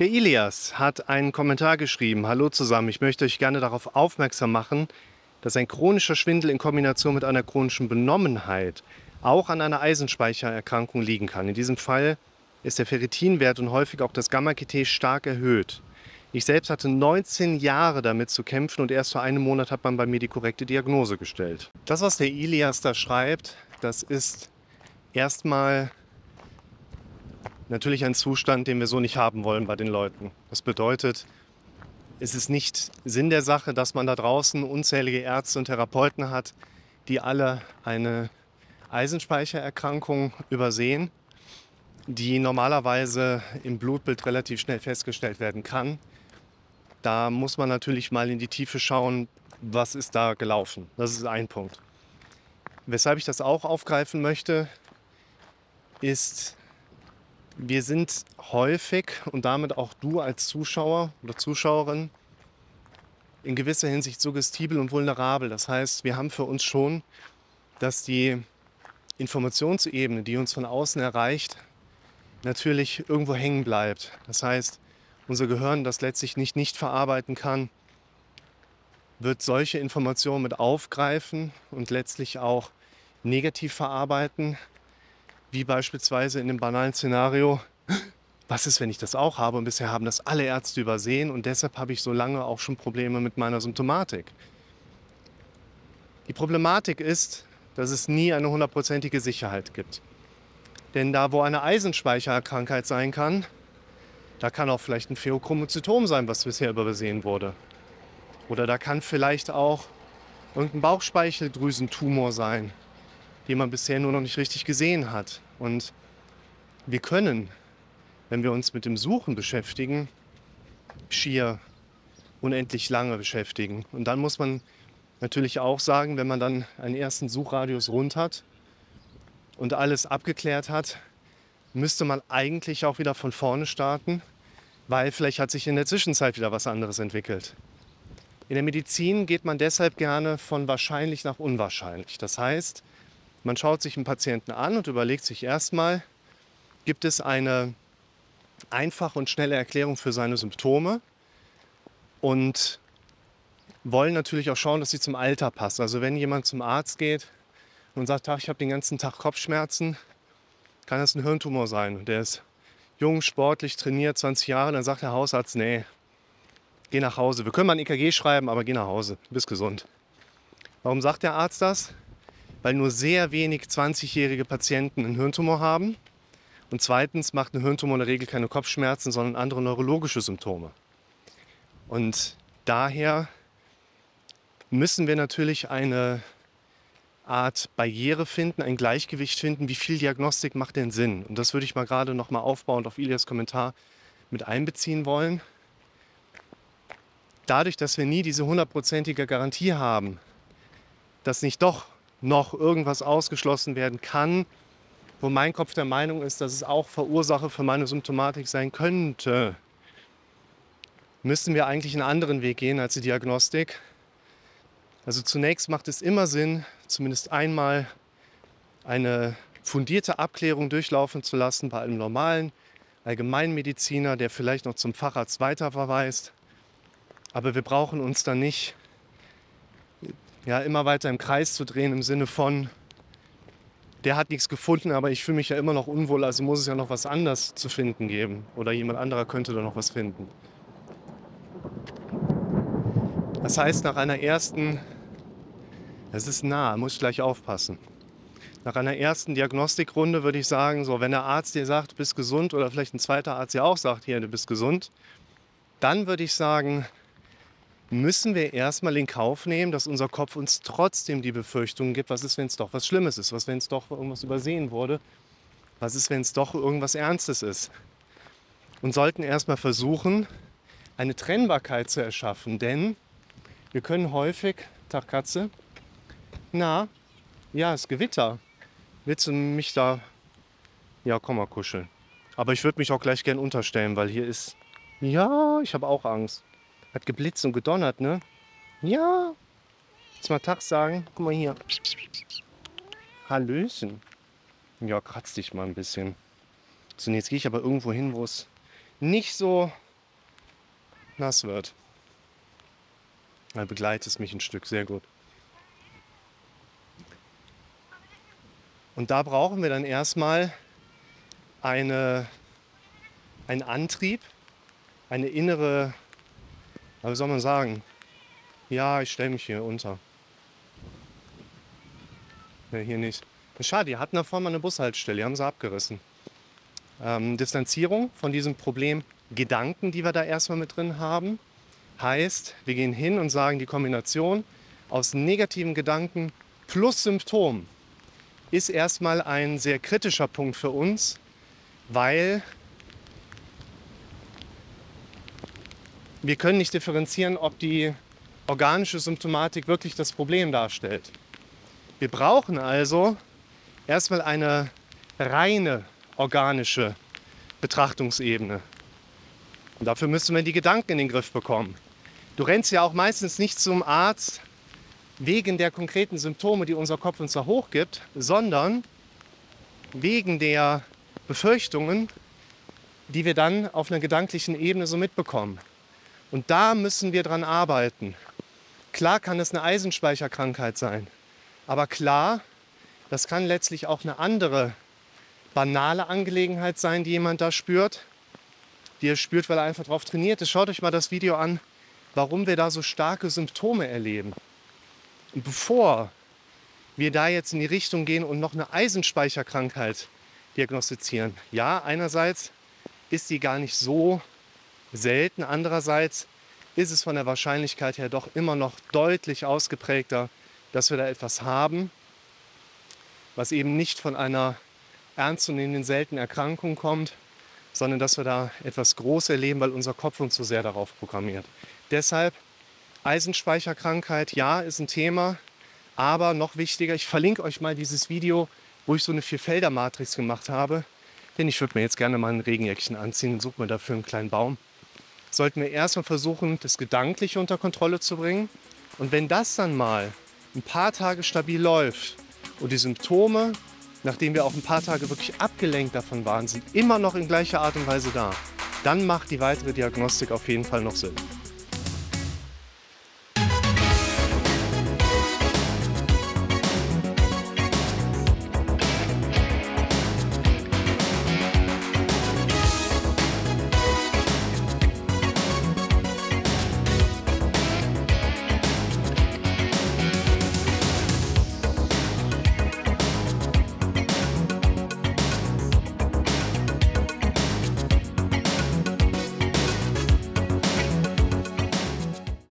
Der Ilias hat einen Kommentar geschrieben. Hallo zusammen, ich möchte euch gerne darauf aufmerksam machen, dass ein chronischer Schwindel in Kombination mit einer chronischen Benommenheit auch an einer Eisenspeichererkrankung liegen kann. In diesem Fall ist der Ferritinwert und häufig auch das Gamma-GT stark erhöht. Ich selbst hatte 19 Jahre damit zu kämpfen und erst vor einem Monat hat man bei mir die korrekte Diagnose gestellt. Das, was der Ilias da schreibt, das ist erstmal natürlich ein Zustand, den wir so nicht haben wollen bei den Leuten. Das bedeutet, es ist nicht Sinn der Sache, dass man da draußen unzählige Ärzte und Therapeuten hat, die alle eine Eisenspeichererkrankung übersehen, die normalerweise im Blutbild relativ schnell festgestellt werden kann da muss man natürlich mal in die Tiefe schauen, was ist da gelaufen. Das ist ein Punkt. Weshalb ich das auch aufgreifen möchte, ist, wir sind häufig und damit auch du als Zuschauer oder Zuschauerin in gewisser Hinsicht suggestibel und vulnerabel. Das heißt, wir haben für uns schon, dass die Informationsebene, die uns von außen erreicht, natürlich irgendwo hängen bleibt. Das heißt, unser Gehirn das letztlich nicht nicht verarbeiten kann, wird solche Informationen mit aufgreifen und letztlich auch negativ verarbeiten, wie beispielsweise in dem banalen Szenario, was ist, wenn ich das auch habe und bisher haben das alle Ärzte übersehen und deshalb habe ich so lange auch schon Probleme mit meiner Symptomatik. Die Problematik ist, dass es nie eine hundertprozentige Sicherheit gibt. Denn da, wo eine Eisenspeicherkrankheit sein kann, da kann auch vielleicht ein Pheochromozytom sein, was bisher übersehen wurde. Oder da kann vielleicht auch irgendein Bauchspeicheldrüsentumor sein, den man bisher nur noch nicht richtig gesehen hat. Und wir können, wenn wir uns mit dem Suchen beschäftigen, schier unendlich lange beschäftigen. Und dann muss man natürlich auch sagen, wenn man dann einen ersten Suchradius rund hat und alles abgeklärt hat, müsste man eigentlich auch wieder von vorne starten, weil vielleicht hat sich in der Zwischenzeit wieder was anderes entwickelt. In der Medizin geht man deshalb gerne von wahrscheinlich nach unwahrscheinlich. Das heißt, man schaut sich einen Patienten an und überlegt sich erstmal, gibt es eine einfache und schnelle Erklärung für seine Symptome und wollen natürlich auch schauen, dass sie zum Alter passen. Also wenn jemand zum Arzt geht und sagt, ich habe den ganzen Tag Kopfschmerzen, kann das ein Hirntumor sein. Und der ist jung, sportlich, trainiert, 20 Jahre, dann sagt der Hausarzt, nee, geh nach Hause. Wir können mal ein EKG schreiben, aber geh nach Hause, du bist gesund. Warum sagt der Arzt das? Weil nur sehr wenig 20-jährige Patienten einen Hirntumor haben. Und zweitens macht ein Hirntumor in der Regel keine Kopfschmerzen, sondern andere neurologische Symptome. Und daher müssen wir natürlich eine Art Barriere finden, ein Gleichgewicht finden, wie viel Diagnostik macht denn Sinn. Und das würde ich mal gerade noch mal aufbauend auf Ilias Kommentar mit einbeziehen wollen. Dadurch, dass wir nie diese hundertprozentige Garantie haben, dass nicht doch noch irgendwas ausgeschlossen werden kann, wo mein Kopf der Meinung ist, dass es auch Verursache für meine Symptomatik sein könnte, müssen wir eigentlich einen anderen Weg gehen als die Diagnostik. Also zunächst macht es immer Sinn, zumindest einmal eine fundierte Abklärung durchlaufen zu lassen bei einem normalen Allgemeinmediziner, der vielleicht noch zum Facharzt weiterverweist. Aber wir brauchen uns dann nicht ja, immer weiter im Kreis zu drehen im Sinne von, der hat nichts gefunden, aber ich fühle mich ja immer noch unwohl, also muss es ja noch was anderes zu finden geben. Oder jemand anderer könnte da noch was finden. Das heißt, nach einer ersten es ist nah, muss gleich aufpassen. Nach einer ersten Diagnostikrunde würde ich sagen, so, wenn der Arzt dir sagt, bist gesund oder vielleicht ein zweiter Arzt dir auch sagt, hier, du bist gesund, dann würde ich sagen, müssen wir erstmal in Kauf nehmen, dass unser Kopf uns trotzdem die Befürchtungen gibt, was ist, wenn es doch was Schlimmes ist, was, wenn es doch irgendwas übersehen wurde, was ist, wenn es doch irgendwas Ernstes ist. Und sollten erstmal versuchen, eine Trennbarkeit zu erschaffen, denn wir können häufig, Tag Katze, na, ja, es Gewitter. Willst du mich da... Ja, komm mal kuscheln. Aber ich würde mich auch gleich gern unterstellen, weil hier ist... Ja, ich habe auch Angst. Hat geblitzt und gedonnert, ne? Ja. Jetzt mal Tag sagen. Guck mal hier. Hallöchen. Ja, kratz dich mal ein bisschen. So, jetzt gehe ich aber irgendwo hin, wo es nicht so nass wird. Da begleitet es mich ein Stück, sehr gut. Und da brauchen wir dann erstmal eine, einen Antrieb, eine innere, wie soll man sagen, ja, ich stelle mich hier unter. Ja, hier nicht. Schade, die hatten da vorne mal eine Bushaltestelle, die haben sie abgerissen. Ähm, Distanzierung von diesem Problem Gedanken, die wir da erstmal mit drin haben, heißt, wir gehen hin und sagen, die Kombination aus negativen Gedanken plus Symptom ist erstmal ein sehr kritischer Punkt für uns, weil wir können nicht differenzieren, ob die organische Symptomatik wirklich das Problem darstellt. Wir brauchen also erstmal eine reine organische Betrachtungsebene. Und dafür müssen wir die Gedanken in den Griff bekommen. Du rennst ja auch meistens nicht zum Arzt wegen der konkreten Symptome, die unser Kopf uns da hochgibt, sondern wegen der Befürchtungen, die wir dann auf einer gedanklichen Ebene so mitbekommen. Und da müssen wir dran arbeiten. Klar kann es eine Eisenspeicherkrankheit sein, aber klar, das kann letztlich auch eine andere banale Angelegenheit sein, die jemand da spürt, die er spürt, weil er einfach darauf trainiert ist. Schaut euch mal das Video an, warum wir da so starke Symptome erleben. Und bevor wir da jetzt in die Richtung gehen und noch eine Eisenspeicherkrankheit diagnostizieren, ja, einerseits ist die gar nicht so selten, andererseits ist es von der Wahrscheinlichkeit her doch immer noch deutlich ausgeprägter, dass wir da etwas haben, was eben nicht von einer ernstzunehmenden seltenen Erkrankung kommt, sondern dass wir da etwas Großes erleben, weil unser Kopf uns so sehr darauf programmiert. Deshalb Eisenspeicherkrankheit, ja, ist ein Thema, aber noch wichtiger, ich verlinke euch mal dieses Video, wo ich so eine Vierfelder-Matrix gemacht habe, denn ich würde mir jetzt gerne mal ein Regenjäckchen anziehen und suche mir dafür einen kleinen Baum. Sollten wir erstmal versuchen, das Gedankliche unter Kontrolle zu bringen. Und wenn das dann mal ein paar Tage stabil läuft und die Symptome nachdem wir auch ein paar Tage wirklich abgelenkt davon waren, sind immer noch in gleicher Art und Weise da, dann macht die weitere Diagnostik auf jeden Fall noch Sinn.